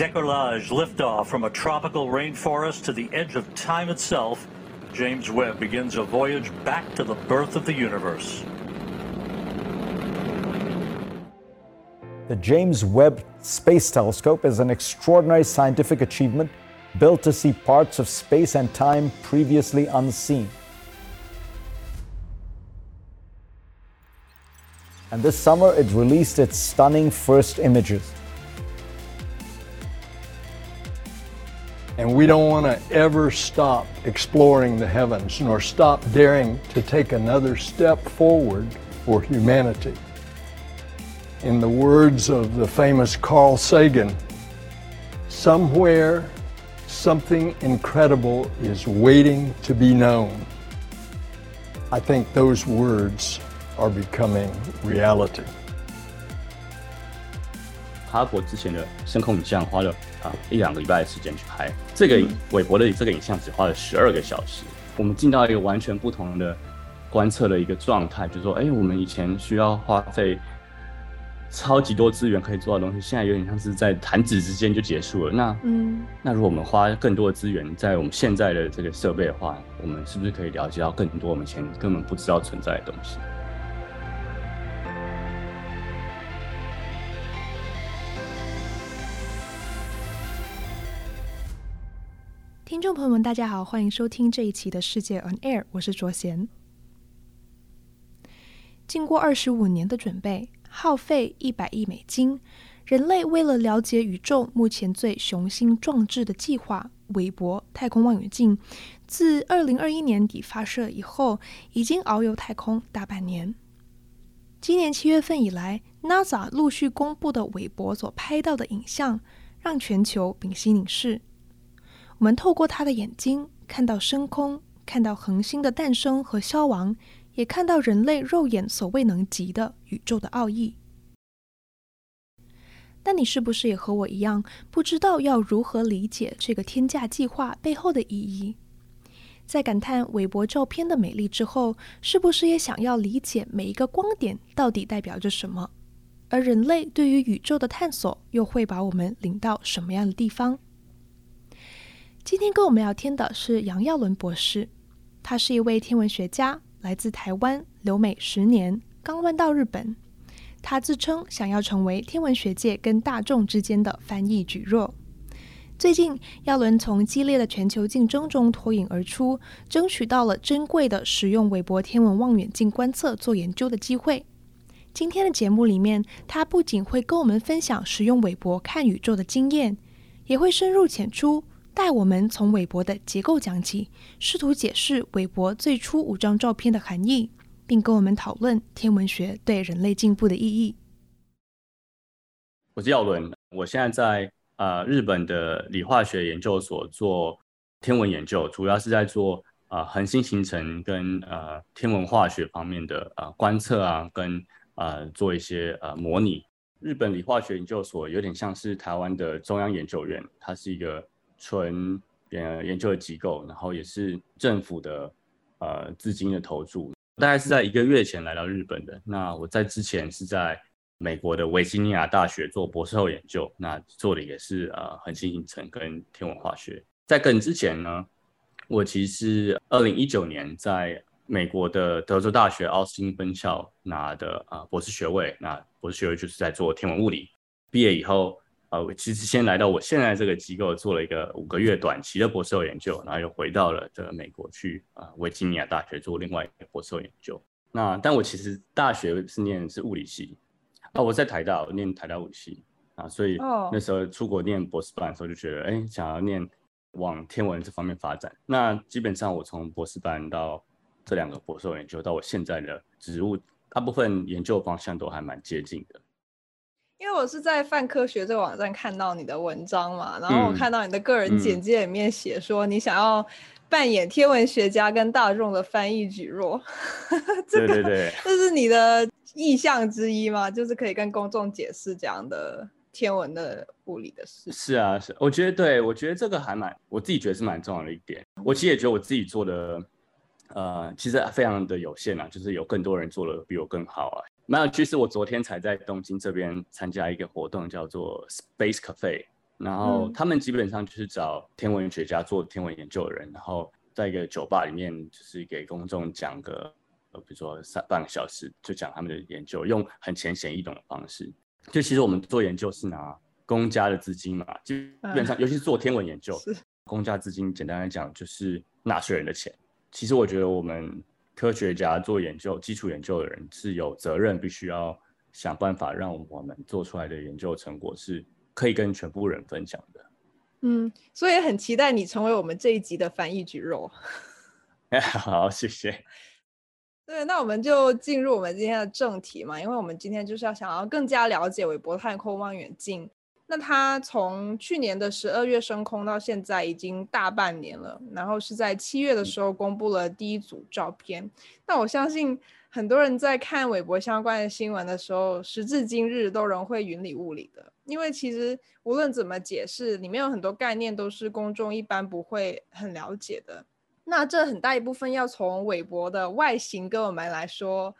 decollage liftoff from a tropical rainforest to the edge of time itself, James Webb begins a voyage back to the birth of the universe. The James Webb Space Telescope is an extraordinary scientific achievement built to see parts of space and time previously unseen. And this summer, it released its stunning first images. And we don't want to ever stop exploring the heavens nor stop daring to take another step forward for humanity. In the words of the famous Carl Sagan, somewhere something incredible is waiting to be known. I think those words are becoming reality. 哈勃之前的深空影像花了 啊一两个礼拜的时间去拍，这个韦伯的这个影像只花了十二个小时。我们进到一个完全不同的观测的一个状态，就是说，哎，我们以前需要花费。超级多资源可以做的东西，现在有点像是在弹指之间就结束了。那，嗯，那如果我们花更多的资源在我们现在的这个设备的话，我们是不是可以了解到更多我们以前根本不知道存在的东西？听众朋友们，大家好，欢迎收听这一期的世界 On Air，我是卓贤。经过二十五年的准备。耗费一百亿美金，人类为了了解宇宙目前最雄心壮志的计划——韦伯太空望远镜，自二零二一年底发射以后，已经遨游太空大半年。今年七月份以来，NASA 陆续公布的韦伯所拍到的影像，让全球屏息凝视。我们透过他的眼睛，看到深空，看到恒星的诞生和消亡。也看到人类肉眼所未能及的宇宙的奥义。但你是不是也和我一样，不知道要如何理解这个天价计划背后的意义？在感叹韦伯照片的美丽之后，是不是也想要理解每一个光点到底代表着什么？而人类对于宇宙的探索又会把我们领到什么样的地方？今天跟我们聊天的是杨耀伦博士，他是一位天文学家。来自台湾，留美十年，刚搬到日本。他自称想要成为天文学界跟大众之间的翻译蒟蒻。最近，耀伦从激烈的全球竞争中脱颖而出，争取到了珍贵的使用韦伯天文望远镜观测做研究的机会。今天的节目里面，他不仅会跟我们分享使用韦伯看宇宙的经验，也会深入浅出。带我们从韦伯的结构讲起，试图解释韦伯最初五张照片的含义，并跟我们讨论天文学对人类进步的意义。我是耀伦，我现在在、呃、日本的理化学研究所做天文研究，主要是在做啊、呃、恒星形成跟呃天文化学方面的啊、呃、观测啊，跟、呃、做一些呃模拟。日本理化学研究所有点像是台湾的中央研究院，它是一个。纯呃研究的机构，然后也是政府的呃资金的投注，大概是在一个月前来到日本的。那我在之前是在美国的维吉尼亚大学做博士后研究，那做的也是呃恒星形成跟天文化学。在更之前呢，我其实二零一九年在美国的德州大学奥斯汀分校拿的啊、呃、博士学位，那博士学位就是在做天文物理。毕业以后。呃，我其实先来到我现在这个机构做了一个五个月短期的博士后研究，然后又回到了这个美国去啊，维吉尼亚大学做另外一个博士后研究。那但我其实大学是念的是物理系啊，我在台大我念台大物理系啊，所以那时候出国念博士班的时候就觉得，哎，想要念往天文这方面发展。那基本上我从博士班到这两个博士后研究到我现在的职务，大部分研究方向都还蛮接近的。因为我是在泛科学这个网站看到你的文章嘛，然后我看到你的个人简介里面写说你想要扮演天文学家跟大众的翻译蒟蒻，这个对对对，这是你的意向之一吗？就是可以跟公众解释这样的天文的物理的事。是啊，是，我觉得对，我觉得这个还蛮，我自己觉得是蛮重要的一点。我其实也觉得我自己做的，呃，其实非常的有限啊，就是有更多人做的比我更好啊。蛮有趣，是我昨天才在东京这边参加一个活动，叫做 Space Cafe，然后他们基本上就是找天文学家做天文研究的人，然后在一个酒吧里面，就是给公众讲个，呃，比如说三半个小时，就讲他们的研究，用很浅显易懂的方式。就其实我们做研究是拿公家的资金嘛，基本上，尤其是做天文研究，公家资金简单来讲就是纳税人的钱。其实我觉得我们科学家做研究、基础研究的人是有责任，必须要想办法让我们做出来的研究成果是可以跟全部人分享的。嗯，所以很期待你成为我们这一集的翻译蒟蒻。好，谢谢。对，那我们就进入我们今天的正题嘛，因为我们今天就是要想要更加了解韦伯太空望远镜。那它从去年的十二月升空到现在已经大半年了，然后是在七月的时候公布了第一组照片。那我相信很多人在看韦伯相关的新闻的时候，时至今日都仍会云里雾里的，因为其实无论怎么解释，里面有很多概念都是公众一般不会很了解的。那这很大一部分要从韦伯的外形跟我们来说。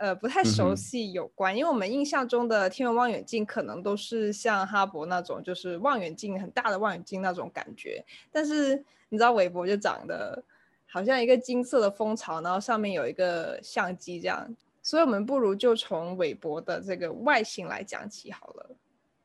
呃，不太熟悉有关，嗯、因为我们印象中的天文望远镜可能都是像哈勃那种，就是望远镜很大的望远镜那种感觉。但是你知道韦伯就长得好像一个金色的蜂巢，然后上面有一个相机这样。所以我们不如就从韦伯的这个外形来讲起好了。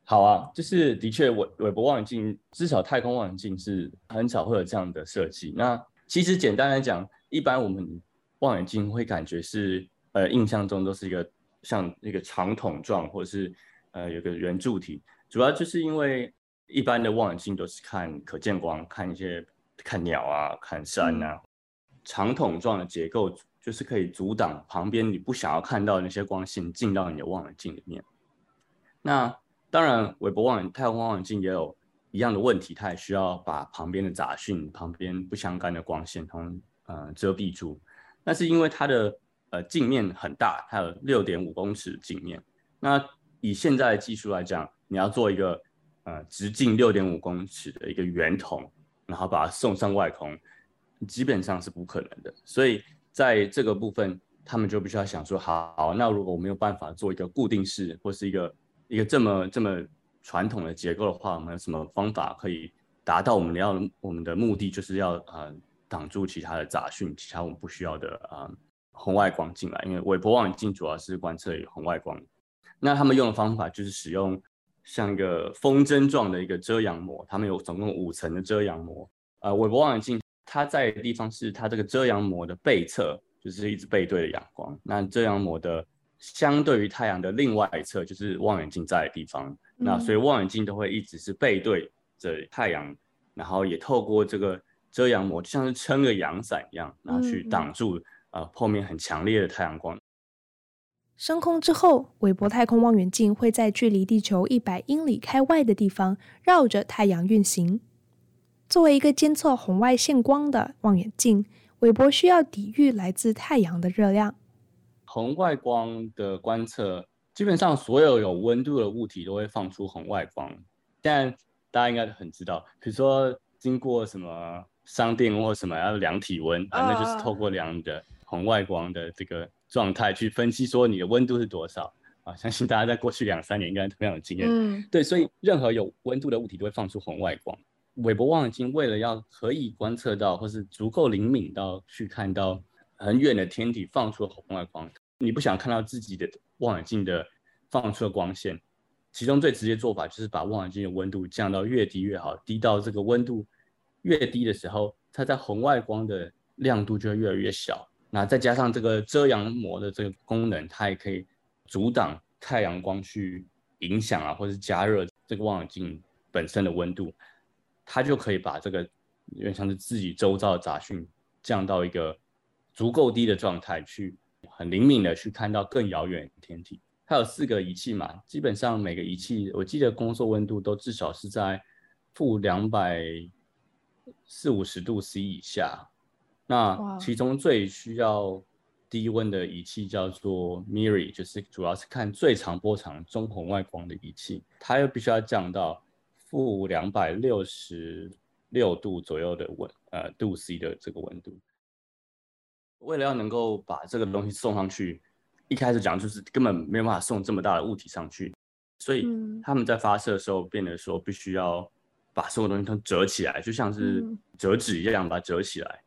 好啊，就是的确，韦韦伯望远镜至少太空望远镜是很少会有这样的设计。那其实简单来讲，一般我们望远镜会感觉是。呃，印象中都是一个像一个长筒状，或者是呃有个圆柱体，主要就是因为一般的望远镜都是看可见光，看一些看鸟啊，看山啊，长筒状的结构就是可以阻挡旁边你不想要看到的那些光线进到你的望远镜里面。那当然，韦伯望远太空望远镜也有一样的问题，它也需要把旁边的杂讯、旁边不相干的光线通呃遮蔽住。那是因为它的。呃，镜面很大，它有六点五公尺镜面。那以现在的技术来讲，你要做一个呃直径六点五公尺的一个圆筒，然后把它送上外空，基本上是不可能的。所以在这个部分，他们就必须要想说，好，那如果我没有办法做一个固定式或是一个一个这么这么传统的结构的话，我们有什么方法可以达到我们要我们的目的，就是要呃挡住其他的杂讯，其他我们不需要的啊。红外光进来，因为韦伯望远镜主要是观测红外光。那他们用的方法就是使用像一个风筝状的一个遮阳膜，他们有总共五层的遮阳膜。呃，韦伯望远镜它在的地方是它这个遮阳膜的背侧，就是一直背对着阳光。那遮阳膜的相对于太阳的另外一侧，就是望远镜在的地方。那所以望远镜都会一直是背对着太阳，然后也透过这个遮阳膜，就像是撑个阳伞一样，然后去挡住。呃，后面很强烈的太阳光。升空之后，韦伯太空望远镜会在距离地球一百英里开外的地方绕着太阳运行。作为一个监测红外线光的望远镜，韦伯需要抵御来自太阳的热量。红外光的观测，基本上所有有温度的物体都会放出红外光。但大家应该都很知道，比如说经过什么商店或什么要量体温啊，那就是透过量的。红外光的这个状态去分析说你的温度是多少啊？相信大家在过去两三年应该非常有经验。嗯，对，所以任何有温度的物体都会放出红外光。韦伯望远镜为了要可以观测到，或是足够灵敏到去看到很远的天体放出的红外光，你不想看到自己的望远镜的放出的光线，其中最直接做法就是把望远镜的温度降到越低越好，低到这个温度越低的时候，它在红外光的亮度就会越来越小。那再加上这个遮阳膜的这个功能，它也可以阻挡太阳光去影响啊，或者是加热这个望远镜本身的温度，它就可以把这个有点像是自己周遭的杂讯降到一个足够低的状态，去很灵敏的去看到更遥远的天体。它有四个仪器嘛，基本上每个仪器我记得工作温度都至少是在负两百四五十度 C 以下。那其中最需要低温的仪器叫做 MIRI，就是主要是看最长波长中红外光的仪器，它又必须要降到负两百六十六度左右的温，呃，度 C 的这个温度。为了要能够把这个东西送上去，一开始讲就是根本没有办法送这么大的物体上去，所以他们在发射的时候变得说必须要把所有东西都折起来，就像是折纸一样把它折起来，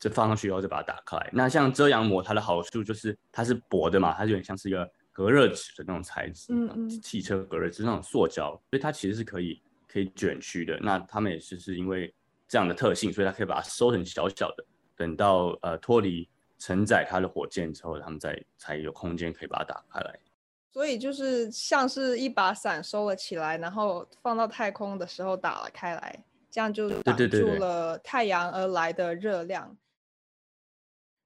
这放上去以后就把它打开。那像遮阳膜，它的好处就是它是薄的嘛，它有点像是一个隔热纸的那种材质，嗯嗯，汽车隔热纸那种塑胶，所以它其实是可以可以卷曲的。那他们也是是因为这样的特性，所以它可以把它收成小小的，等到呃脱离承载它的火箭之后，他们再才有空间可以把它打开来。所以就是像是一把伞收了起来，然后放到太空的时候打了开来，这样就挡住了太阳而来的热量。对对对对。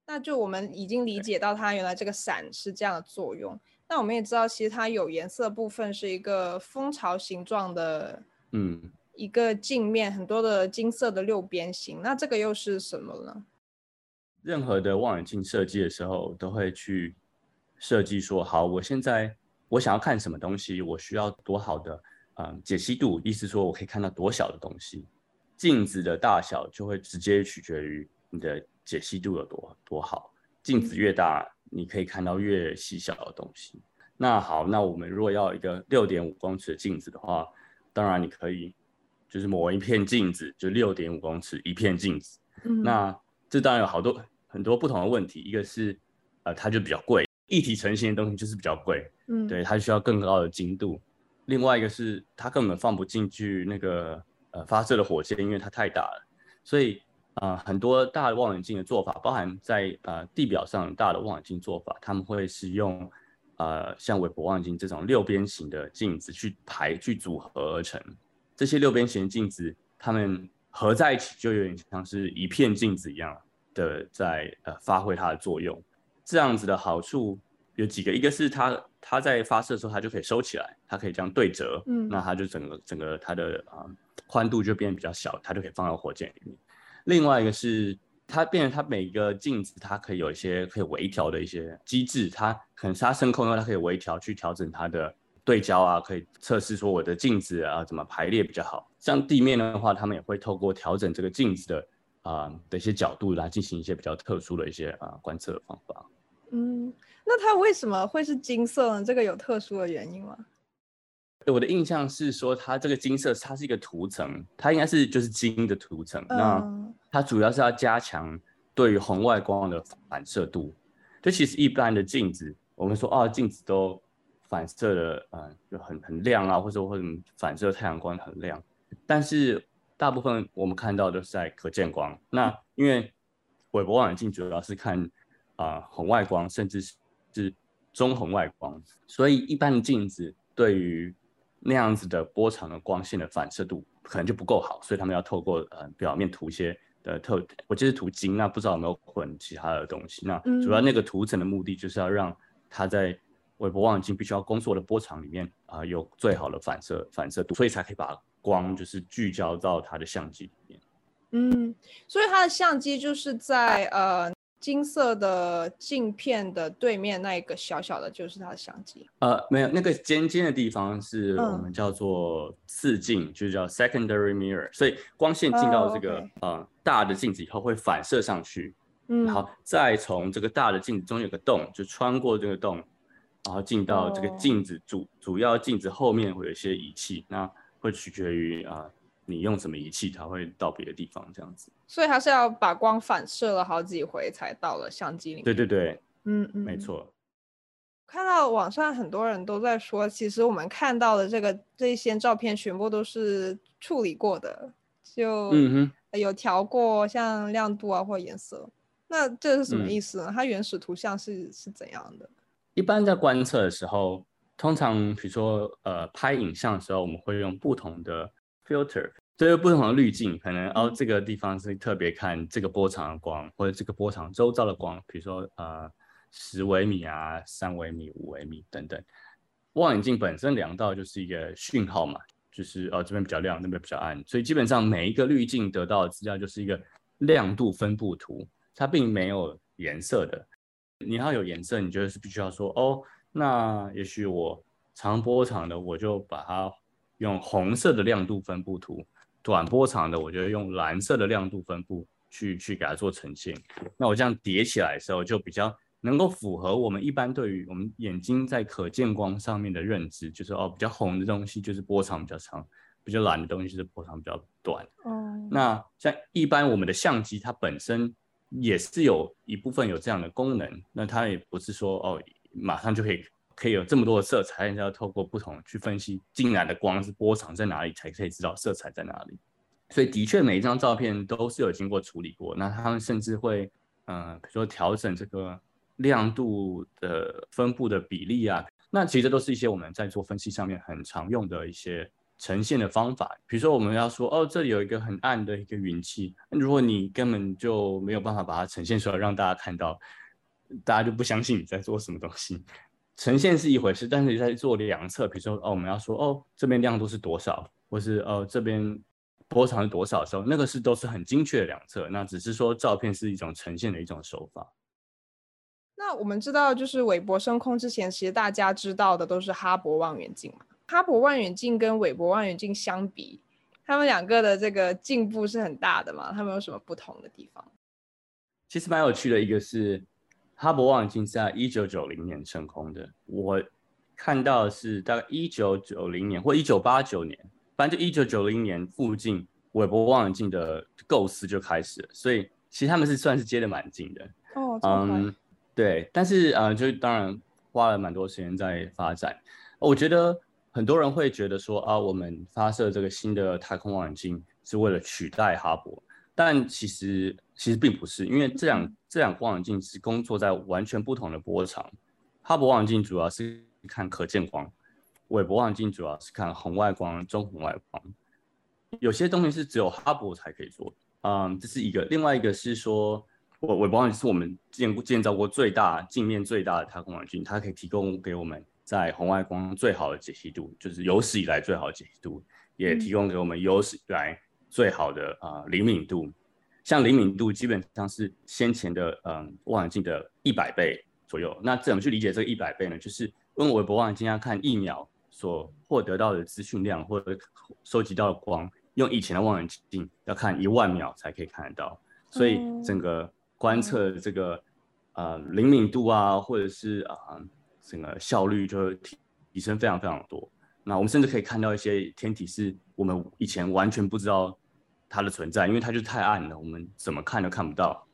那就我们已经理解到它原来这个伞是这样的作用。那我们也知道，其实它有颜色部分是一个蜂巢形状的，嗯，一个镜面，很多的金色的六边形。那这个又是什么呢？任何的望远镜设计的时候都会去。设计说好，我现在我想要看什么东西，我需要多好的嗯解析度，意思说我可以看到多小的东西，镜子的大小就会直接取决于你的解析度有多多好，镜子越大，你可以看到越细小的东西。那好，那我们如果要一个六点五公尺的镜子的话，当然你可以就是磨一片镜子，就六点五公尺一片镜子。嗯，那这当然有好多很多不同的问题，一个是呃它就比较贵。一体成型的东西就是比较贵，嗯，对，它需要更高的精度。另外一个是它根本放不进去那个呃发射的火箭，因为它太大了。所以啊、呃，很多大的望远镜的做法，包含在呃地表上大的望远镜做法，他们会使用呃像韦伯望远镜这种六边形的镜子去排去组合而成。这些六边形镜子，它们合在一起就有点像是一片镜子一样的在呃发挥它的作用。这样子的好处有几个，一个是它它在发射的时候，它就可以收起来，它可以这样对折，嗯，那它就整个整个它的啊、呃、宽度就变得比较小，它就可以放到火箭里面。另外一个是它变成它每一个镜子，它可以有一些可以微调的一些机制，它可能是它升空以后，它可以微调去调整它的对焦啊，可以测试说我的镜子啊怎么排列比较好。像地面的话，他们也会透过调整这个镜子的啊、的一些角度来进行一些比较特殊的一些啊、观测方法。嗯，那它为什么会是金色呢？这个有特殊的原因吗？我的印象是说，它这个金色它是一个涂层，它应该是就是金的涂层。嗯、那它主要是要加强对于红外光的反射度。就其实一般的镜子，我们说啊，镜子都反射的，嗯、呃，就很很亮啊，或者或者反射太阳光很亮。但是大部分我们看到都是在可见光。那因为韦伯望远镜主要是看。啊、呃，红外光甚至是中红外光，所以一般的镜子对于那样子的波长的光线的反射度可能就不够好，所以他们要透过呃表面涂一些的特，我记得涂金，那不知道有没有混其他的东西。那主要那个涂层的目的就是要让它在韦伯望远镜必须要工作的波长里面啊、呃、有最好的反射反射度，所以才可以把光就是聚焦到它的相机里面。嗯，所以它的相机就是在呃。金色的镜片的对面那一个小小的，就是它的相机。呃，没有，那个尖尖的地方是我们叫做次镜，嗯、就叫 secondary mirror。所以光线进到这个、呃大的镜子以后会反射上去，嗯，然后再从这个大的镜子中有个洞，就穿过这个洞，然后进到这个镜子主、哦、主要镜子后面会有一些仪器，那会取决于啊。呃你用什么仪器，它会到别的地方这样子。所以它是要把光反射了好几回才到了相机里面。对对对，嗯嗯，没错。看到网上很多人都在说，其实我们看到的这个这些照片全部都是处理过的，就有调过像亮度啊或颜色。那这是什么意思呢？嗯、它原始图像是是怎样的？一般在观测的时候，通常比如说呃拍影像的时候，我们会用不同的。filter，这个不同的滤镜，可能哦，这个地方是特别看这个波长的光，或者这个波长周遭的光，比如说呃十微米啊、三微米、五微米等等。望远镜本身量到就是一个讯号嘛，就是哦这边比较亮，那边比较暗，所以基本上每一个滤镜得到的资料就是一个亮度分布图，它并没有颜色的。你要有颜色，你就是必须要说哦，那也许我长波长的我就把它。用红色的亮度分布图，短波长的，我觉得用蓝色的亮度分布去去给它做呈现。那我这样叠起来的时候，就比较能够符合我们一般对于我们眼睛在可见光上面的认知，就是哦，比较红的东西就是波长比较长，比较蓝的东西就是波长比较短。哦，那像一般我们的相机，它本身也是有一部分有这样的功能，那它也不是说哦，马上就可以可以有这么多的色彩，你要透过不同去分析进来的光是波长在哪里，才可以知道色彩在哪里。所以的确每一张照片都是有经过处理过，那他们甚至会嗯、呃，比如说调整这个亮度的分布的比例啊。那其实都是一些我们在做分析上面很常用的一些呈现的方法。比如说，我们要说哦，这里有一个很暗的一个云气，如果你根本就没有办法把它呈现出来让大家看到，大家就不相信你在做什么东西。呈现是一回事，但是你在做量测，比如说哦，我们要说哦，这边亮度是多少，或是哦这边波长是多少的时候，那个是都是很精确的量测。那只是说照片是一种呈现的一种手法。那我们知道，就是韦伯升空之前，其实大家知道的都是哈勃望远镜嘛。哈勃望远镜跟韦伯望远镜相比，他们两个的这个进步是很大的嘛？他们有什么不同的地方？其实蛮有趣的，一个是哈勃望远镜是在一九九零年升空的，我看到的是大概一九九零年或一九八九年，反正就一九九零年附近，韦伯望远镜的构思就开始了，所以其实他们是算是接的蛮近的。哦，嗯。对，但是呃，就当然花了蛮多时间在发展。我觉得很多人会觉得说啊，我们发射这个新的太空望远镜是为了取代哈勃，但其实其实并不是，因为这两这两个望远镜是工作在完全不同的波长。哈勃望远镜主要是看可见光，韦伯望远镜主要是看红外光、中红外光。有些东西是只有哈勃才可以做，嗯，这是一个。另外一个是说。我韦伯望远镜是我们建过建造过最大镜面最大的太空望远镜，它可以提供给我们在红外光最好的解析度，就是有史以来最好的解析度，也提供给我们有史以来最好的啊、呃、灵敏度。像灵敏度基本上是先前的嗯、呃、望远镜的一百倍左右。那怎么去理解这个一百倍呢？就是用韦伯望远镜要看一秒所获得到的资讯量或者收集到的光，用以前的望远镜要看一万秒才可以看得到，所以整个。观测这个呃灵敏度啊，或者是啊、呃、整个效率就会提提升非常非常多。那我们甚至可以看到一些天体是我们以前完全不知道它的存在，因为它就太暗了，我们怎么看都看不到。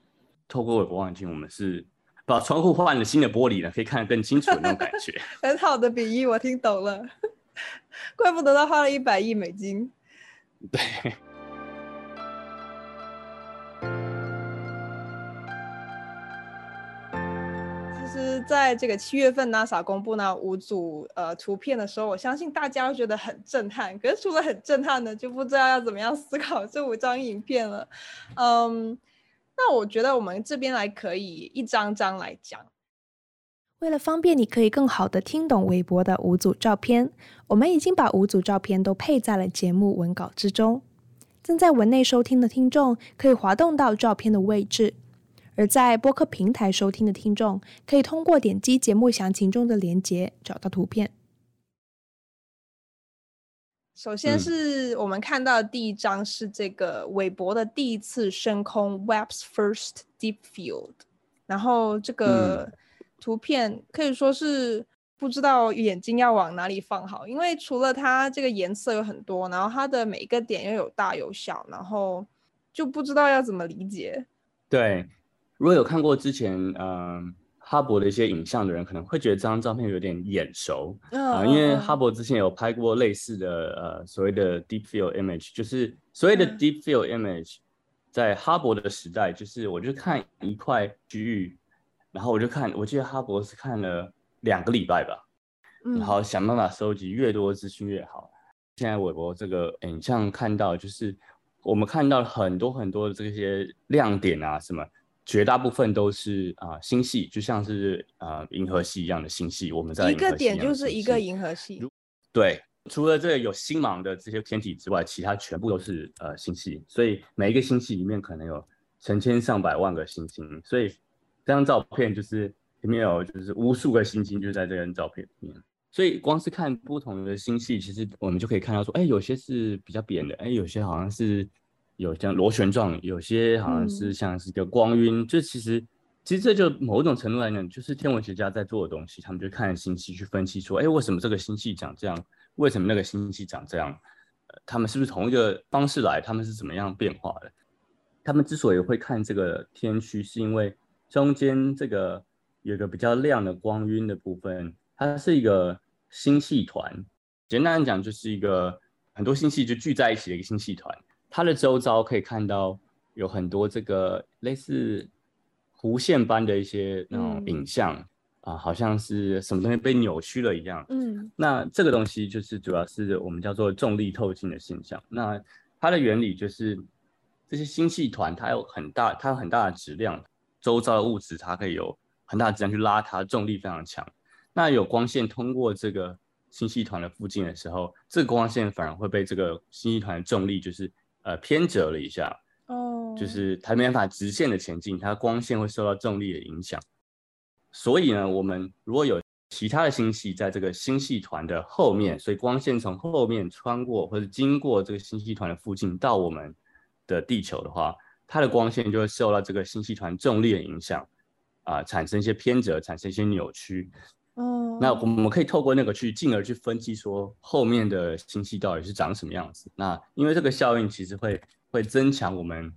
透过韦伯望远镜，我们是把窗户换了新的玻璃呢，可以看得更清楚的那种感觉。很好的比喻，我听懂了。怪不得他花了一百亿美金。对。在这个七月份，NASA 公布那五组呃图片的时候，我相信大家都觉得很震撼。可是除了很震撼的，就不知道要怎么样思考这五张影片了。嗯，那我觉得我们这边来可以一张张来讲。为了方便你可以更好的听懂韦伯的五组照片，我们已经把五组照片都配在了节目文稿之中。正在文内收听的听众可以滑动到照片的位置。而在播客平台收听的听众，可以通过点击节目详情中的链接找到图片。首先是我们看到的第一张是这个韦伯的第一次升空 （Webb's First Deep Field），然后这个图片可以说是不知道眼睛要往哪里放好，因为除了它这个颜色有很多，然后它的每一个点又有大有小，然后就不知道要怎么理解。对。如果有看过之前嗯、呃、哈勃的一些影像的人，可能会觉得这张照片有点眼熟啊、呃，因为哈勃之前有拍过类似的呃所谓的 deep field image，就是所谓的 deep field image，在哈勃的时代，就是我就看一块区域，然后我就看，我记得哈勃是看了两个礼拜吧，然后想办法收集越多资讯越好。现在韦伯这个影像看到，就是我们看到很多很多的这些亮点啊什么。绝大部分都是啊、呃、星系，就像是啊、呃、银河系一样的星系。我们在一,一个点就是一个银河系。对，除了这个有星芒的这些天体之外，其他全部都是呃星系。所以每一个星系里面可能有成千上百万个星星。所以这张照片就是里面有就是无数个星星就在这张照片里面。所以光是看不同的星系，其实我们就可以看到说，哎，有些是比较扁的，哎，有些好像是。有像螺旋状，有些好像是像是一个光晕，就、嗯、其实其实这就某种程度来讲，就是天文学家在做的东西，他们就看星系去分析说，哎，为什么这个星系长这样？为什么那个星系长这样？他们是不是同一个方式来？他们是怎么样变化的？他们之所以会看这个天区，是因为中间这个有一个比较亮的光晕的部分，它是一个星系团。简单来讲，就是一个很多星系就聚在一起的一个星系团。它的周遭可以看到有很多这个类似弧线般的一些那种影像。嗯啊，好像是什么东西被扭曲了一样。嗯，那这个东西就是主要是我们叫做重力透镜的现象。那它的原理就是这些星系团它有很大，它有很大的质量，周遭的物质它可以有很大的质量去拉它，重力非常强。那有光线通过这个星系团的附近的时候，这个光线反而会被这个星系团的重力就是呃偏折了一下。哦，就是它没办法直线的前进，它光线会受到重力的影响。所以呢，我们如果有其他的星系在这个星系团的后面，所以光线从后面穿过或者经过这个星系团的附近到我们的地球的话，它的光线就会受到这个星系团重力的影响，啊、呃，产生一些偏折，产生一些扭曲。哦，那我们可以透过那个去进而去分析说后面的星系到底是长什么样子。那因为这个效应其实会会增强我们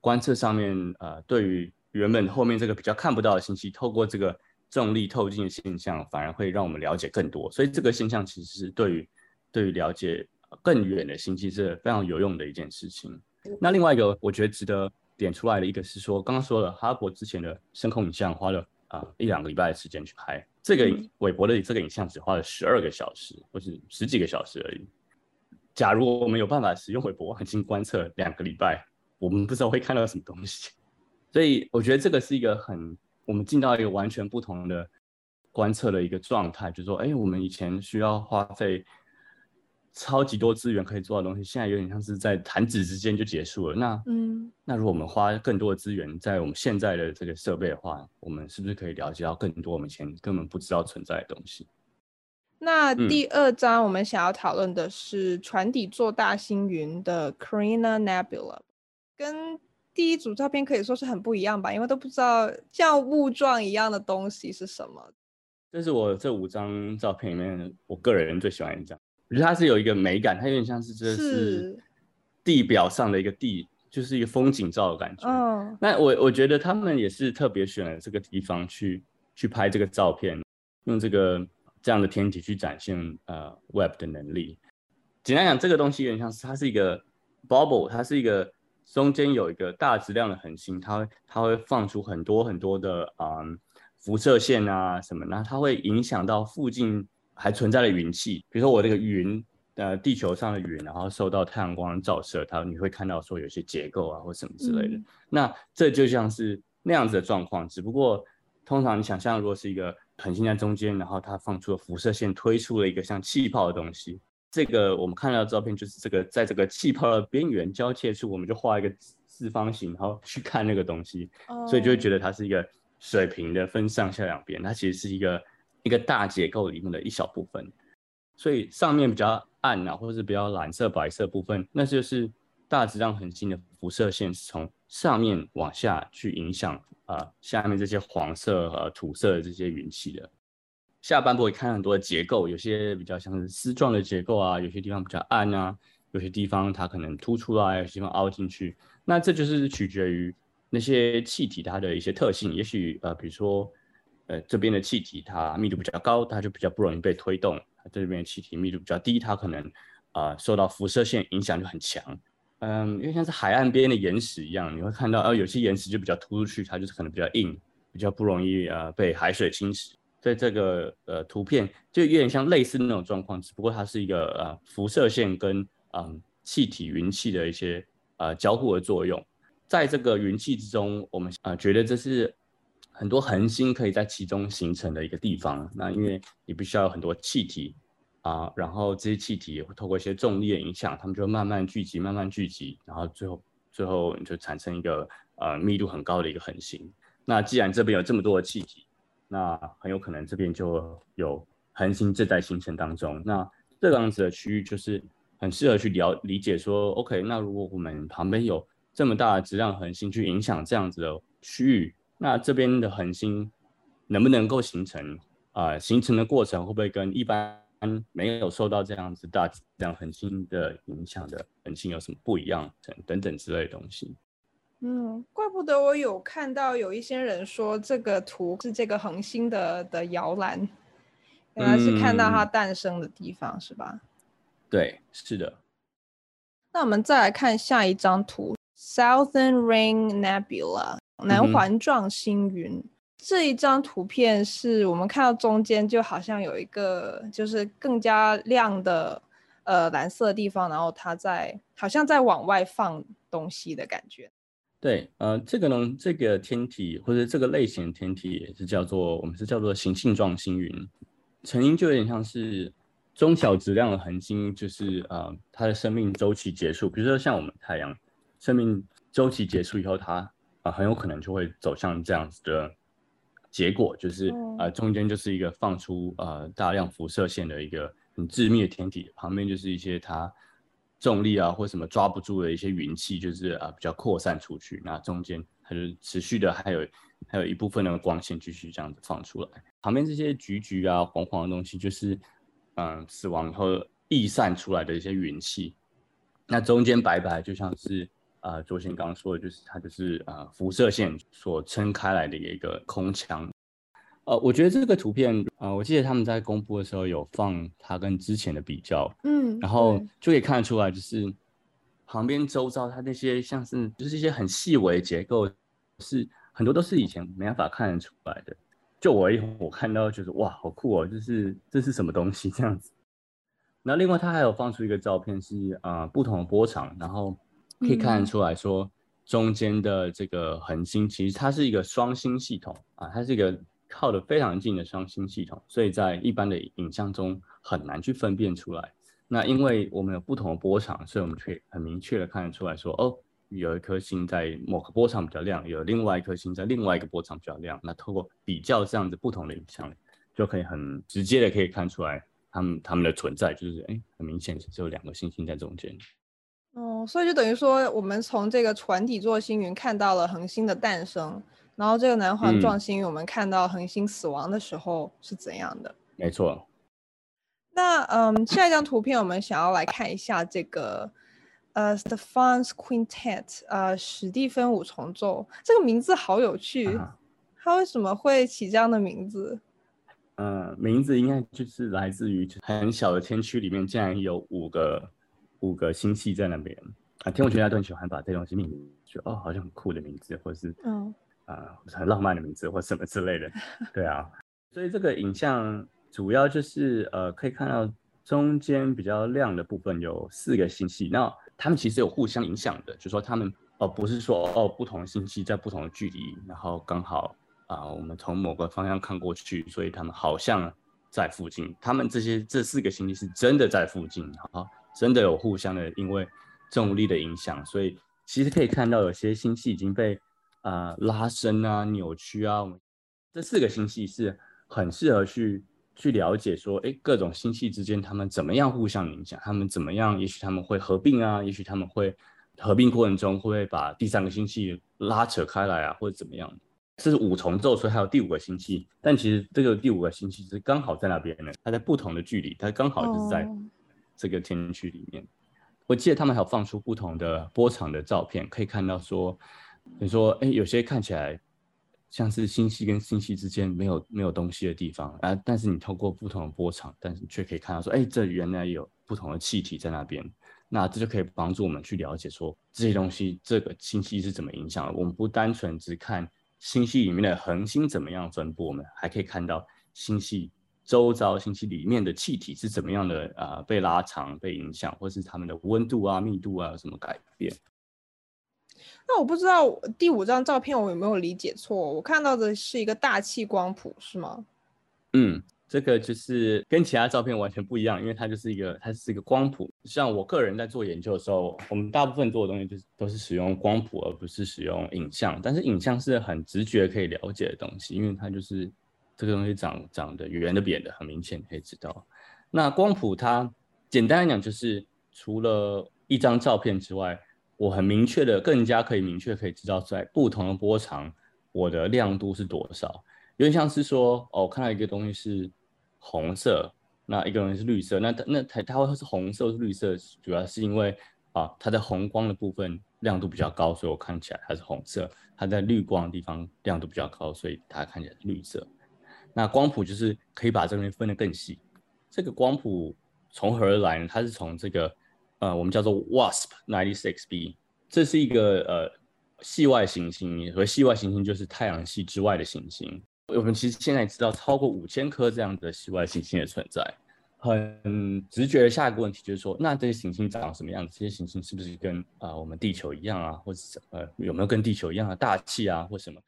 观测上面呃对于。原本后面这个比较看不到的信息，透过这个重力透镜的现象，反而会让我们了解更多。所以这个现象其实是对于对于了解更远的星系是非常有用的一件事情。那另外一个我觉得值得点出来的一个是说，刚刚说了哈勃之前的深空影像花了啊、呃、一两个礼拜的时间去拍，这个韦伯的这个影像只花了十二个小时或是十几个小时而已。假如我们有办法使用韦伯望远镜观测两个礼拜，我们不知道会看到什么东西。所以我觉得这个是一个很，我们进到一个完全不同的观测的一个状态，就是说，哎，我们以前需要花费超级多资源可以做的东西，现在有点像是在弹指之间就结束了。那，嗯，那如果我们花更多的资源在我们现在的这个设备的话，我们是不是可以了解到更多我们以前根本不知道存在的东西？那第二章我们想要讨论的是船底座大星云的 Carina Nebula，跟第一组照片可以说是很不一样吧，因为都不知道像雾状一样的东西是什么。这是我这五张照片里面，我个人最喜欢一张。我觉得它是有一个美感，它有点像是这是地表上的一个地，就是一个风景照的感觉。嗯，那我我觉得他们也是特别选了这个地方去去拍这个照片，用这个这样的天体去展现呃 Webb 的能力。简单讲，这个东西有点像是它是一个 bubble，它是一个。中间有一个大质量的恒星，它会它会放出很多很多的啊、嗯、辐射线啊什么，那它会影响到附近还存在了云气，比如说我这个云呃地球上的云，然后受到太阳光的照射，它你会看到说有些结构啊或什么之类的，嗯、那这就像是那样子的状况，只不过通常你想象如果是一个恒星在中间，然后它放出了辐射线，推出了一个像气泡的东西。这个我们看到的照片就是这个，在这个气泡的边缘交界处，我们就画一个四方形，然后去看那个东西，所以就会觉得它是一个水平的，分上下两边，它其实是一个一个大结构里面的一小部分。所以上面比较暗啊，或者是比较蓝色、白色部分，那就是大质量恒星的辐射线是从上面往下去影响啊、下面这些黄色和土色的这些云气的。下半部会看很多的结构，有些比较像是丝状的结构啊，有些地方比较暗啊，有些地方它可能凸出来，有些地方凹进去。那这就是取决于那些气体它的一些特性。也许呃，比如说呃这边的气体它密度比较高，它就比较不容易被推动；这边的气体密度比较低，它可能啊、受到辐射线影响就很强。嗯，因为像是海岸边的岩石一样，你会看到呃有些岩石就比较突出去，它就是可能比较硬，比较不容易呃被海水侵蚀。所以这个呃图片就有点像类似那种状况，只不过它是一个呃辐射线跟嗯气体云气的一些呃交互的作用。在这个云气之中，我们啊觉得这是很多恒星可以在其中形成的一个地方。那因为你必须要有很多气体啊，然后这些气体也会透过一些重力的影响，它们就慢慢聚集，慢慢聚集，然后最后最后你就产生一个呃密度很高的一个恒星。那既然这边有这么多的气体，那很有可能这边就有恒星正在形成当中。那这个样子的区域就是很适合去了理解说，OK，那如果我们旁边有这么大的质量恒星去影响这样子的区域，那这边的恒星能不能够形成？啊、呃，形成的过程会不会跟一般没有受到这样子大质量恒星的影响的恒星有什么不一样等等之类的东西。嗯，怪不得我有看到有一些人说这个图是这个恒星的的摇篮，原来是看到它诞生的地方，嗯、是吧？对，是的。那我们再来看下一张图，Southern Ring Nebula 南环状星云。嗯、这一张图片是我们看到中间就好像有一个就是更加亮的呃蓝色的地方，然后它在好像在往外放东西的感觉。对，呃，这个呢，这个天体或者这个类型的天体也是叫做我们是叫做行星状星云，成因就有点像是中小质量的恒星，就是呃它的生命周期结束，比如说像我们太阳，生命周期结束以后，它啊、呃、很有可能就会走向这样子的结果，就是呃中间就是一个放出呃大量辐射线的一个很致密的天体，旁边就是一些它。重力啊，或什么抓不住的一些云气，就是啊比较扩散出去。那中间它就持续的还有还有一部分的光线继续这样子放出来。旁边这些橘橘啊、黄黄的东西，就是嗯死亡以后逸散出来的一些云气。那中间白白就像是啊卓贤刚刚说的，就是它就是啊辐射线所撑开来的一个空腔。呃，我觉得这个图片，呃，我记得他们在公布的时候有放它跟之前的比较，嗯，然后就可以看得出来，就是旁边周遭它那些像是就是一些很细微的结构，是很多都是以前没办法看得出来的。就我一我看到就是哇，好酷哦，就是这是什么东西 这样子。那另外它还有放出一个照片是啊、呃、不同的波长，然后可以看得出来说中间的这个恒星其实它是一个双星系统啊，它是一个。靠得非常近的双星系统，所以在一般的影像中很难去分辨出来。那因为我们有不同的波长，所以我们可以很明确的看得出来说，哦，有一颗星在某个波长比较亮，有另外一颗星在另外一个波长比较亮。那透过比较这样子不同的影像，就可以很直接的可以看出来它们它们的存在，就是哎，很明显是只有两个星星在中间。哦，所以就等于说，我们从这个船底座星云看到了恒星的诞生。然后这个南环状星云，我们看到恒星死亡的时候是怎样的？没错。那嗯，下一张图片我们想要来看一下这个呃，Stephan's Quintet，呃，史蒂芬五重奏。这个名字好有趣，啊、它为什么会起这样的名字？嗯、呃，名字应该就是来自于很小的天区里面竟然有五个五个星系在那边啊。天文学家都很喜欢把这东西命名，就哦，好像很酷的名字，或者是嗯。啊，很浪漫的名字或什么之类的，对啊，所以这个影像主要就是呃，可以看到中间比较亮的部分有四个星系，那它们其实有互相影响的，就是说它们哦、呃，不是说哦，不同的星系在不同的距离，然后刚好啊、呃，我们从某个方向看过去，所以它们好像在附近，它们这些这四个星系是真的在附近啊，真的有互相的因为重力的影响，所以其实可以看到有些星系已经被。啊、拉伸啊，扭曲啊，这四个星系是很适合去去了解说，哎，各种星系之间他们怎么样互相影响，他们怎么样，也许他们会合并啊，也许他们会合并过程中会不会把第三个星系拉扯开来啊，或者怎么样？这是五重奏，所以还有第五个星系，但其实这个第五个星系是刚好在那边呢，它在不同的距离，它刚好就是在这个天区里面。我记得他们还有放出不同的波长的照片，可以看到说。你说，哎，有些看起来像是星系跟星系之间没有没有东西的地方啊，但是你透过不同的波长，但是却可以看到说，哎，这原来有不同的气体在那边，那这就可以帮助我们去了解说这些东西，这个星系是怎么影响的。我们不单纯只看星系里面的恒星怎么样分布，我们还可以看到星系周遭、星系里面的气体是怎么样的啊、呃，被拉长、被影响，或是它们的温度啊、密度啊有什么改变。那我不知道第五张照片我有没有理解错？我看到的是一个大气光谱，是吗？嗯，这个就是跟其他照片完全不一样，因为它就是一个它是一个光谱。像我个人在做研究的时候，我们大部分做的东西就是都是使用光谱，而不是使用影像。但是影像是很直觉可以了解的东西，因为它就是这个东西长长得圆的、扁的，很明显可以知道。那光谱它简单来讲就是除了一张照片之外。我很明确的，更加可以明确可以知道，在不同的波长，我的亮度是多少。有点像是说，哦，我看到一个东西是红色，那一个东西是绿色，那它那它它会是红色是绿色，主要是因为啊，它的红光的部分亮度比较高，所以我看起来它是红色；它在绿光的地方亮度比较高，所以它看起来是绿色。那光谱就是可以把这个分得更细。这个光谱从何而来呢？它是从这个呃，我们叫做 WASP 96b，这是一个呃系外行星，和系外行星就是太阳系之外的行星。我们其实现在知道超过五千颗这样的系外行星的存在。很直觉的下一个问题就是说，那这些行星长什么样子？这些行星是不是跟啊、我们地球一样啊，或者呃有没有跟地球一样的大气啊，或什么？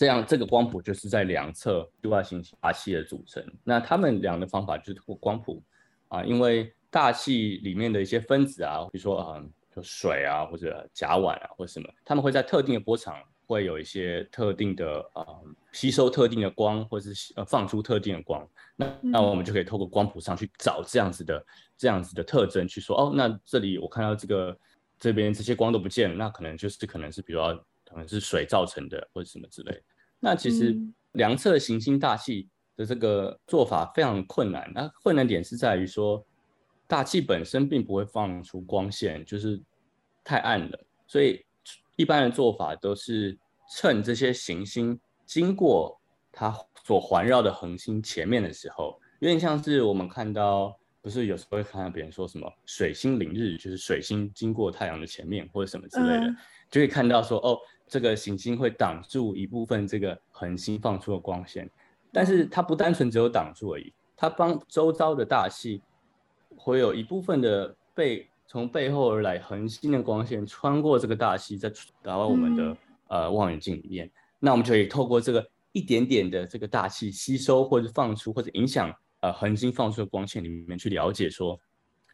这样这个光谱就是在两侧对外行星大气的组成。那他们量的方法就是通过光谱啊，因为大气里面的一些分子啊，比如说啊，就水啊或者甲烷啊或者什么，他们会在特定的波长。会有一些特定的呃吸收特定的光，或者是呃放出特定的光，那那我们就可以透过光谱上去找这样子的这样子的特征，去说哦，那这里我看到这个这边这些光都不见了，那可能就是可能是比如说可能是水造成的，或者什么之类。那其实量测行星大气的这个做法非常困难，那困难点是在于说大气本身并不会放出光线，就是太暗了，所以。一般的做法都是趁这些行星经过它所环绕的恒星前面的时候，有点像是我们看到，不是有时候会看到别人说什么水星凌日，就是水星经过太阳的前面或者什么之类的，嗯、就会看到说哦，这个行星会挡住一部分这个恒星放出的光线，但是它不单纯只有挡住而已，它帮周遭的大气会有一部分的被。从背后而来恒星的光线穿过这个大气，再打到我们的、嗯、呃望远镜里面，那我们就可以透过这个一点点的这个大气吸收或者放出或者影响呃恒星放出的光线里面去了解说，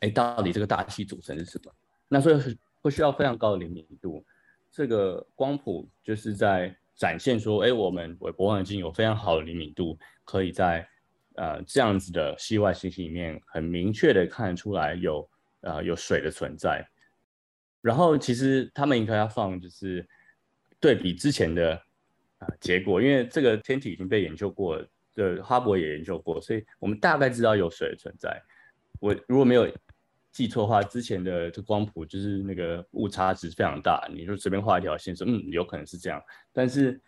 哎，到底这个大气组成是什么？那所以会需要非常高的灵敏度。这个光谱就是在展现说，哎，我们韦伯望远镜有非常好的灵敏度，可以在呃这样子的系外行星里面很明确的看出来有。呃，有水的存在，然后其实他们应该要放，就是对比之前的啊、结果，因为这个天体已经被研究过，的哈勃也研究过，所以我们大概知道有水的存在。我如果没有记错的话，之前的这光谱就是那个误差值非常大，你就随便画一条线说，嗯，有可能是这样。但是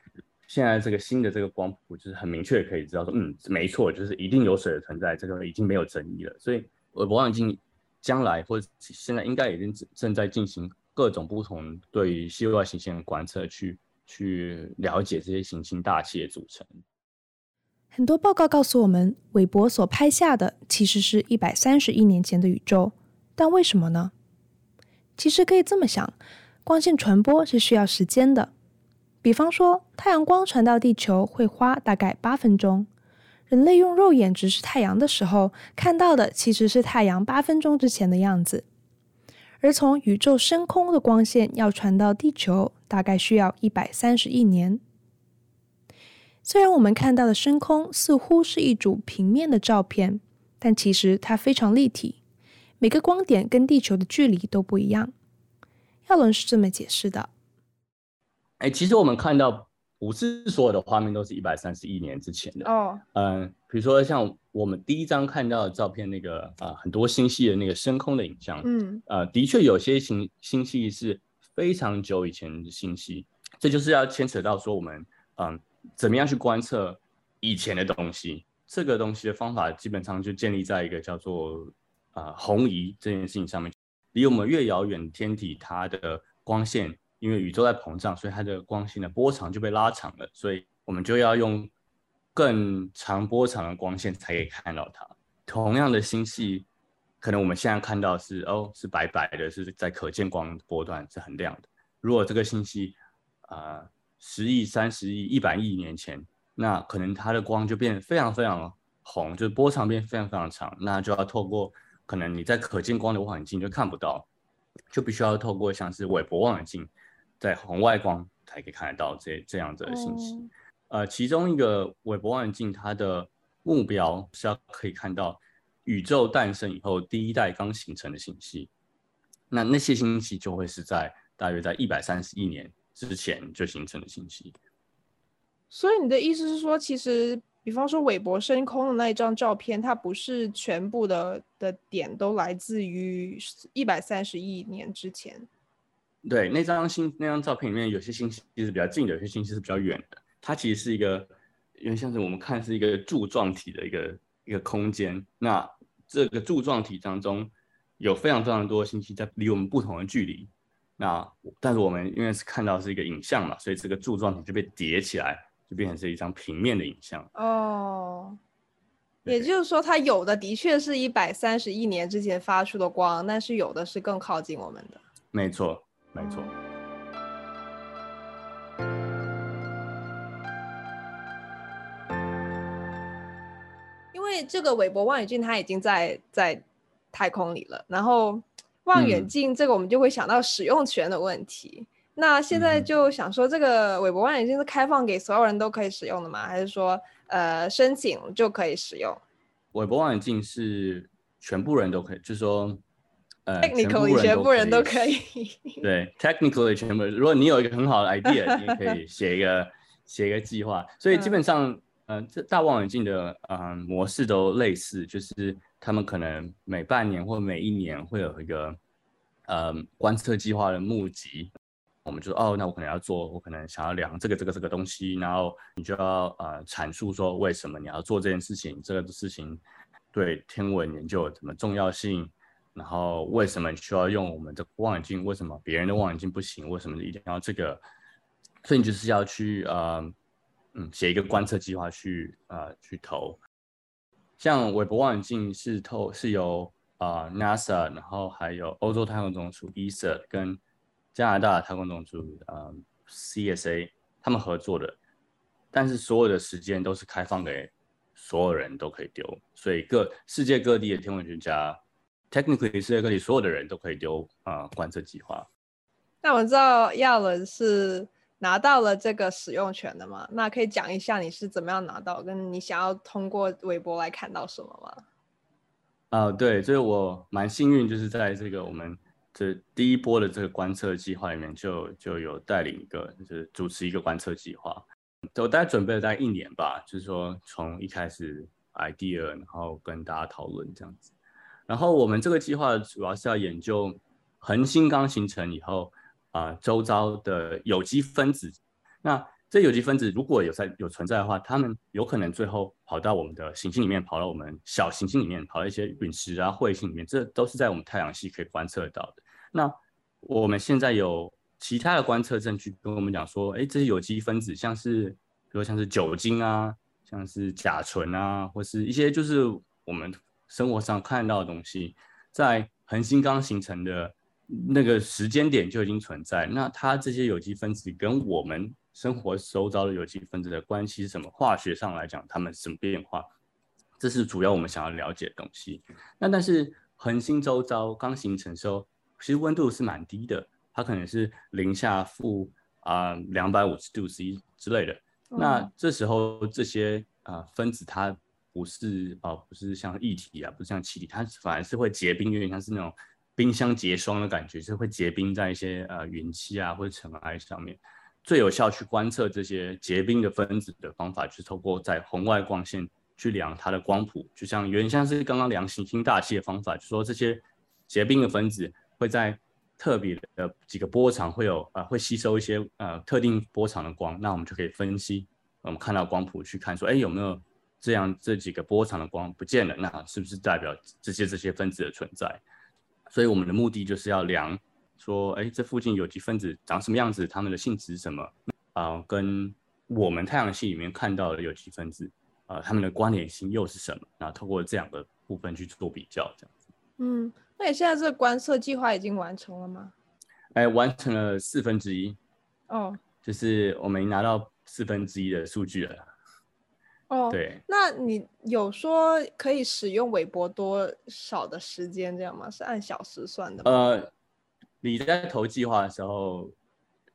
现在这个新的这个光谱就是很明确可以知道说，嗯，没错，就是一定有水的存在，这个已经没有争议了。所以我望远镜。将来或者现在应该已经正在进行各种不同对于系外行星的观测，去去了解这些行星大气的组成。很多报告告诉我们，韦伯所拍下的其实是一百三十亿年前的宇宙，但为什么呢？其实可以这么想，光线传播是需要时间的。比方说，太阳光传到地球会花大概八分钟。人类用肉眼直视太阳的时候，看到的其实是太阳八分钟之前的样子。而从宇宙深空的光线要传到地球，大概需要一百三十亿年。虽然我们看到的深空似乎是一组平面的照片，但其实它非常立体，每个光点跟地球的距离都不一样。亚伦是这么解释的：哎，其实我们看到。不是所有的画面都是一百三十亿年之前的哦，嗯、呃，比如说像我们第一张看到的照片，那个啊、呃、很多星系的那个深空的影像，嗯，呃，的确有些星星系是非常久以前的星系，这就是要牵扯到说我们嗯、呃、怎么样去观测以前的东西，这个东西的方法基本上就建立在一个叫做啊、呃、红移这件事情上面，离我们越遥远天体，它的光线。因为宇宙在膨胀，所以它的光线的波长就被拉长了，所以我们就要用更长波长的光线才可以看到它。同样的星系，可能我们现在看到是哦，是白白的，是在可见光波段是很亮的。如果这个星系啊十亿、三十亿、一百亿年前，那可能它的光就变得非常非常红，就是波长变非常非常长，那就要透过可能你在可见光的望远镜就看不到，就必须要透过像是韦伯望远镜。在红外光才可以看得到这这样子的信息，嗯、呃，其中一个韦伯望远镜它的目标是要可以看到宇宙诞生以后第一代刚形成的信息，那那些信息就会是在大约在一百三十亿年之前就形成的信息。所以你的意思是说，其实。比方说韦伯升空的那一张照片，它不是全部的的点都来自于一百三十亿年之前。对，那张星那张照片里面有些星系是比较近的，有些星系是比较远的。它其实是一个，因为像是我们看是一个柱状体的一个一个空间。那这个柱状体当中有非常非常多的星系在离我们不同的距离。那但是我们因为是看到是一个影像嘛，所以这个柱状体就被叠起来，就变成是一张平面的影像。哦，也就是说，它有的的确是一百三十亿年之前发出的光，但是有的是更靠近我们的。没错，没错。因为这个韦伯望远镜它已经在在太空里了，然后。望远镜这个，我们就会想到使用权的问题。嗯、那现在就想说，这个韦伯望远镜是开放给所有人都可以使用的吗？还是说，呃，申请就可以使用？韦伯望远镜是全部人都可以，就是说，呃，technically 全部人都可以。对，technically 全部人。如果你有一个很好的 idea，你也可以写一个写一个计划。所以基本上，嗯、呃，这大望远镜的嗯、呃、模式都类似，就是。他们可能每半年或每一年会有一个，呃，观测计划的募集，我们就哦，那我可能要做，我可能想要量这个这个这个东西，然后你就要呃阐述说为什么你要做这件事情，这个事情对天文研究有什么重要性，然后为什么你需要用我们的望远镜，为什么别人的望远镜不行，为什么一定要这个，所以你就是要去呃嗯写一个观测计划去呃去投。像韦伯望远镜是透是由啊、呃、NASA，然后还有欧洲太空总署 ESA 跟加拿大太空总署呃 CSA 他们合作的，但是所有的时间都是开放给所有人都可以丢，所以各世界各地的天文学家，technically 世界各地所有的人都可以丢啊、呃、观测计划。那我知道亚伦是。拿到了这个使用权的嘛？那可以讲一下你是怎么样拿到，跟你想要通过微博来看到什么吗？啊、呃，对，所以我蛮幸运，就是在这个我们这第一波的这个观测计划里面就，就有带领一个，就是主持一个观测计划。我大概准备了大概一年吧，就是说从一开始 idea，然后跟大家讨论这样子。然后我们这个计划主要是要研究恒星刚形成以后。啊，周遭的有机分子，那这有机分子如果有在有存在的话，它们有可能最后跑到我们的行星里面，跑到我们小行星里面，跑到一些陨石啊、彗星里面，这都是在我们太阳系可以观测到的。那我们现在有其他的观测证据跟我们讲说，哎，这些有机分子像是，比如像是酒精啊，像是甲醇啊，或是一些就是我们生活上看到的东西，在恒星刚形成的。那个时间点就已经存在，那它这些有机分子跟我们生活周遭的有机分子的关系是什么？化学上来讲，它们什么变化？这是主要我们想要了解的东西。那但是恒星周遭刚形成时候，其实温度是蛮低的，它可能是零下负啊两百五十度 C 之类的。嗯、那这时候这些啊、呃、分子它不是啊、呃、不是像液体啊，不是像气体，它反而是会结冰，有点像是那种。冰箱结霜的感觉，就是会结冰在一些呃云气啊或者尘埃上面。最有效去观测这些结冰的分子的方法，就是透过在红外光线去量它的光谱，就像原先是刚刚量行星大气的方法，就说这些结冰的分子会在特别的几个波长会有呃会吸收一些呃特定波长的光，那我们就可以分析，我们看到光谱去看说，哎有没有这样这几个波长的光不见了，那是不是代表这些这些分子的存在？所以我们的目的就是要量，说，哎，这附近有机分子长什么样子，它们的性质是什么啊、跟我们太阳系里面看到的有机分子，啊、呃，它们的关联性又是什么？然后透过这两个部分去做比较，这样子。嗯，那你现在这个观测计划已经完成了吗？哎，完成了四分之一。哦，就是我们拿到四分之一的数据了。哦，对，那你有说可以使用韦伯多少的时间这样吗？是按小时算的吗？呃，你在投计划的时候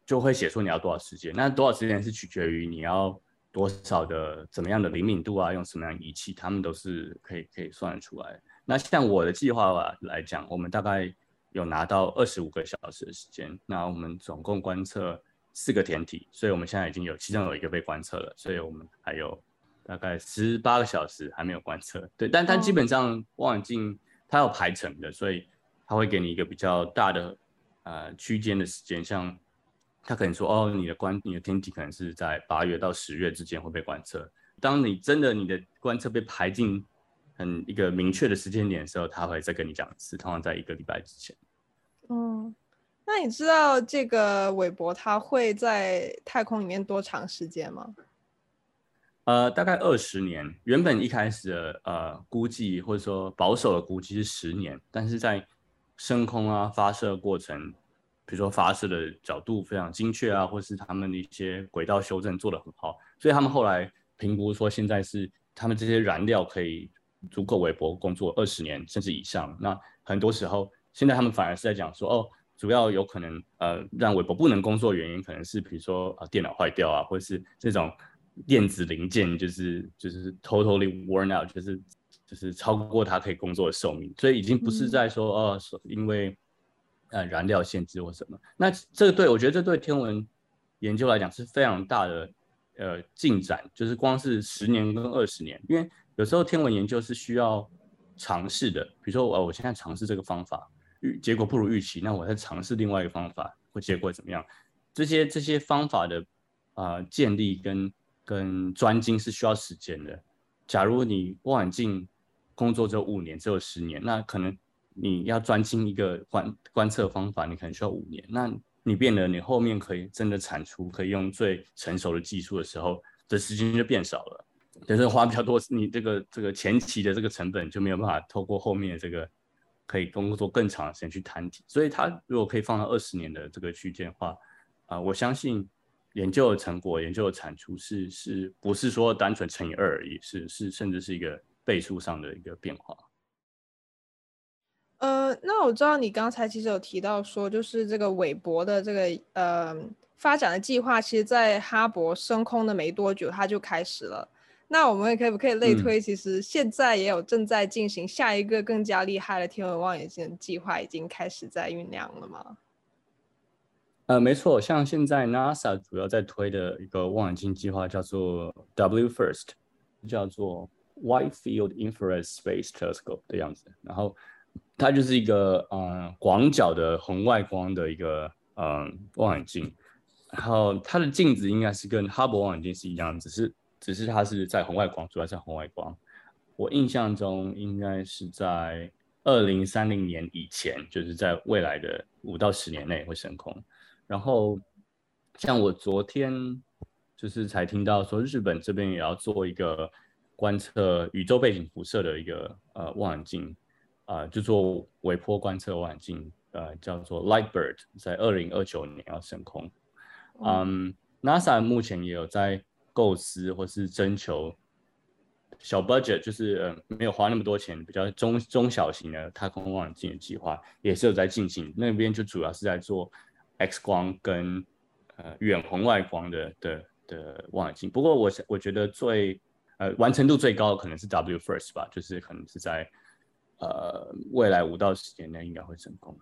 就会写出你要多少时间，那多少时间是取决于你要多少的怎么样的灵敏度啊，用什么样的仪器，他们都是可以可以算得出来。那像我的计划吧来讲，我们大概有拿到二十五个小时的时间，那我们总共观测四个天体，所以我们现在已经有其中有一个被观测了，所以我们还有。大概十八个小时还没有观测。对，但它基本上望远镜它有排程的，所以它会给你一个比较大的呃区间的时间，像它可能说哦，你的观你的天体可能是在八月到十月之间会被观测。当你真的你的观测被排进很一个明确的时间点的时候，他会再跟你讲一次，通常在一个礼拜之前。嗯，那你知道这个韦伯他会在太空里面多长时间吗？呃，大概二十年。原本一开始的呃估计或者说保守的估计是十年，但是在升空啊发射过程，比如说发射的角度非常精确啊，或是他们的一些轨道修正做得很好，所以他们后来评估说现在是他们这些燃料可以足够韦伯工作二十年甚至以上。那很多时候。现在他们反而是在讲说，哦，主要有可能，呃，让韦伯不能工作的原因，可能是比如说啊，电脑坏掉啊，或者是这种电子零件就是就是 totally worn out，就是就是超过它可以工作的寿命，所以已经不是在说哦，因为呃燃料限制或什么。那这个对我觉得这对天文研究来讲是非常大的呃进展，就是光是十年跟二十年，因为有时候天文研究是需要尝试的，比如说我我现在尝试这个方法。预结果不如预期，那我再尝试另外一个方法，会结果怎么样？这些这些方法的啊、建立跟跟专精是需要时间的。假如你望远镜工作只有五年，只有十年，那可能你要专精一个观观测方法，你可能需要五年。那你变得你后面可以真的产出，可以用最成熟的技术的时候，的时间就变少了，就是花比较多，你这个这个前期的这个成本就没有办法透过后面这个。可以工作更长的时间去摊体，所以它如果可以放到二十年的这个区间的话，啊、我相信研究的成果、研究的产出是是不是说单纯乘以二而已，是是甚至是一个倍数上的一个变化。呃，那我知道你刚才其实有提到说，就是这个韦伯的这个呃发展的计划，其实在哈勃升空的没多久，它就开始了。那我们可以不可以类推，其实现在也有正在进行下一个更加厉害的天文望远镜计划，已经开始在酝酿了吗？呃，没错，像现在 NASA 主要在推的一个望远镜计划叫做 WFIRST，叫做 Wide Field Infrared Space Telescope 的样子。然后它就是一个嗯广角的红外光的一个嗯望远镜，然后它的镜子应该是跟哈勃望远镜是一样，只是。只是它是在红外光，主要在红外光。我印象中应该是在二零三零年以前，就是在未来的五到十年内会升空。然后，像我昨天就是才听到说，日本这边也要做一个观测宇宙背景辐射的一个呃望远镜，啊、呃，就做微波观测望远镜，呃，叫做 LightBird，在二零二九年要升空。嗯，NASA 目前也有在。构思或是征求小 budget，就是呃没有花那么多钱，比较中中小型的太空望远镜的计划也是有在进行。那边就主要是在做 X 光跟呃远红外光的的的望远镜。不过我我觉得最呃完成度最高的可能是 WFIRST 吧，就是可能是在呃未来五到十年内应该会成功。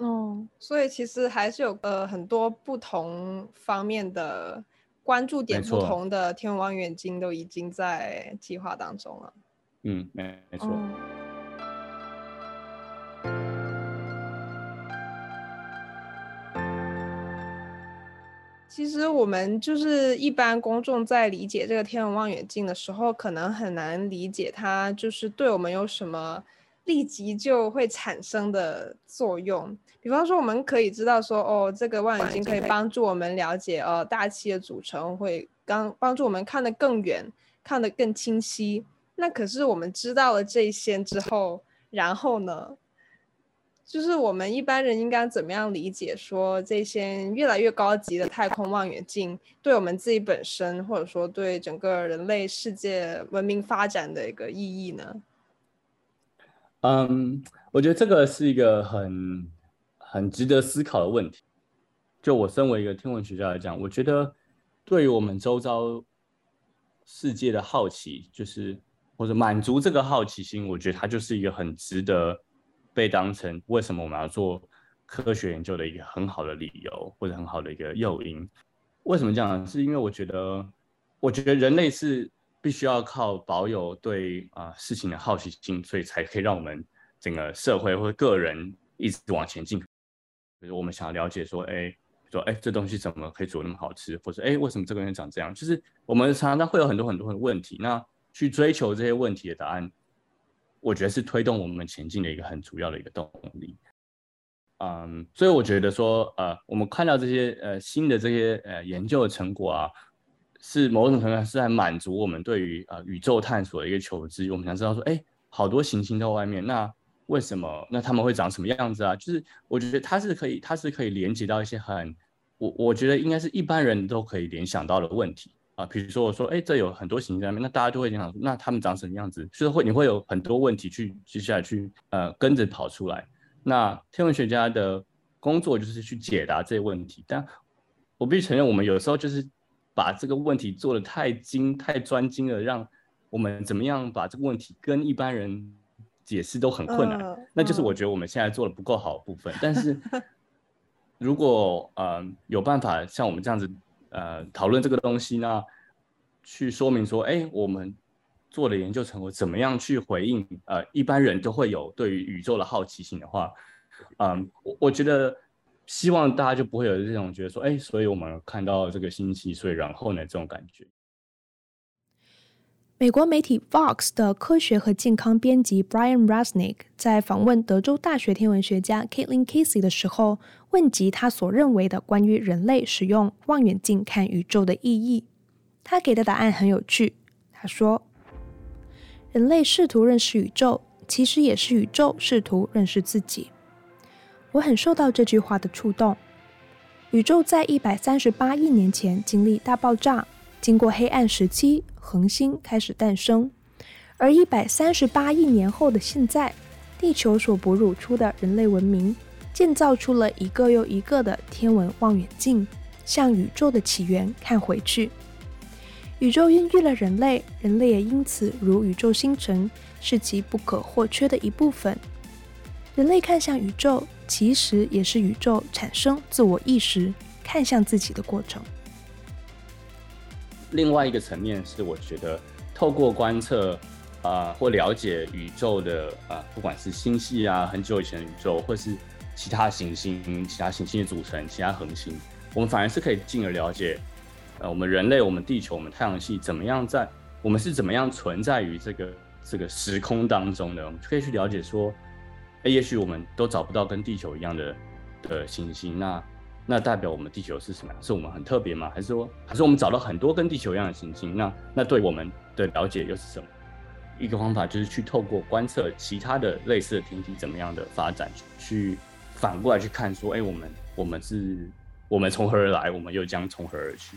嗯，所以其实还是有呃很多不同方面的。关注点不同的天文望远镜都已经在计划当中了。嗯，没没错。其实我们就是一般公众在理解这个天文望远镜的时候，可能很难理解它就是对我们有什么立即就会产生的作用。比方说，我们可以知道说，哦，这个望远镜可以帮助我们了解，呃，大气的组成，会刚帮助我们看得更远，看得更清晰。那可是我们知道了这些之后，然后呢，就是我们一般人应该怎么样理解说，这些越来越高级的太空望远镜对我们自己本身，或者说对整个人类世界文明发展的一个意义呢？嗯，我觉得这个是一个很。很值得思考的问题。就我身为一个天文学家来讲，我觉得对于我们周遭世界的好奇，就是或者满足这个好奇心，我觉得它就是一个很值得被当成为什么我们要做科学研究的一个很好的理由，或者很好的一个诱因。为什么这样呢？是因为我觉得，我觉得人类是必须要靠保有对啊、事情的好奇心，所以才可以让我们整个社会或者个人一直往前进。比如我们想要了解说，哎，说哎这东西怎么可以煮那么好吃，或者哎为什么这个人长这样？就是我们常常会有很多很多的问题，那去追求这些问题的答案，我觉得是推动我们前进的一个很主要的一个动力。嗯，所以我觉得说，呃，我们看到这些呃新的这些呃研究的成果啊，是某种程度上是在满足我们对于呃宇宙探索的一个求知。我们想知道说，哎，好多行星在外面，那为什么？那他们会长什么样子啊？就是我觉得它是可以，它是可以连接到一些很，我我觉得应该是一般人都可以联想到的问题啊。比如说我说，哎，这有很多行星在外面，那大家就会联想说，那他们长什么样子？就是会你会有很多问题去接下来去呃跟着跑出来。那天文学家的工作就是去解答这些问题，但我必须承认，我们有时候就是把这个问题做的太精、太专精了，让我们怎么样把这个问题跟一般人解释都很困难。Uh, 那就是我觉得我们现在做的不够好的部分。Uh, 但是 如果呃有办法像我们这样子呃讨论这个东西呢，去说明说，哎，我们。做的研究成果怎么样去回应？呃，一般人都会有对于宇宙的好奇心的话，嗯，我我觉得希望大家就不会有这种觉得说，哎，所以我们看到这个星系，所以然后呢，这种感觉。美国媒体 Vox 的科学和健康编辑 Brian Rosnick 在访问德州大学天文学家 Caitlin Casey 的时候，问及他所认为的关于人类使用望远镜看宇宙的意义。他给的答案很有趣，他说。人类试图认识宇宙，其实也是宇宙试图认识自己。我很受到这句话的触动。宇宙在一百三十八亿年前经历大爆炸，经过黑暗时期，恒星开始诞生。而一百三十八亿年后的现在，地球所哺乳出的人类文明，建造出了一个又一个的天文望远镜，向宇宙的起源看回去。宇宙孕育了人类，人类也因此如宇宙星辰，是其不可或缺的一部分。人类看向宇宙，其实也是宇宙产生自我意识、看向自己的过程。另外一个层面是，我觉得透过观测啊、或了解宇宙的啊、不管是星系啊，很久以前的宇宙，或是其他行星、其他行星的组成、其他恒星，我们反而是可以进而了解。呃，我们人类，我们地球，我们太阳系，怎么样在我们是怎么样存在于这个这个时空当中的？我们可以去了解说，哎，也许我们都找不到跟地球一样的的行星，那那代表我们地球是什么样？是我们很特别吗？还是说，还是我们找到很多跟地球一样的行星？那那对我们的了解又是什么？一个方法就是去透过观测其他的类似的天体怎么样的发展，去反过来去看说，哎，我们我们是。我们从何而来？我们又将从何而去？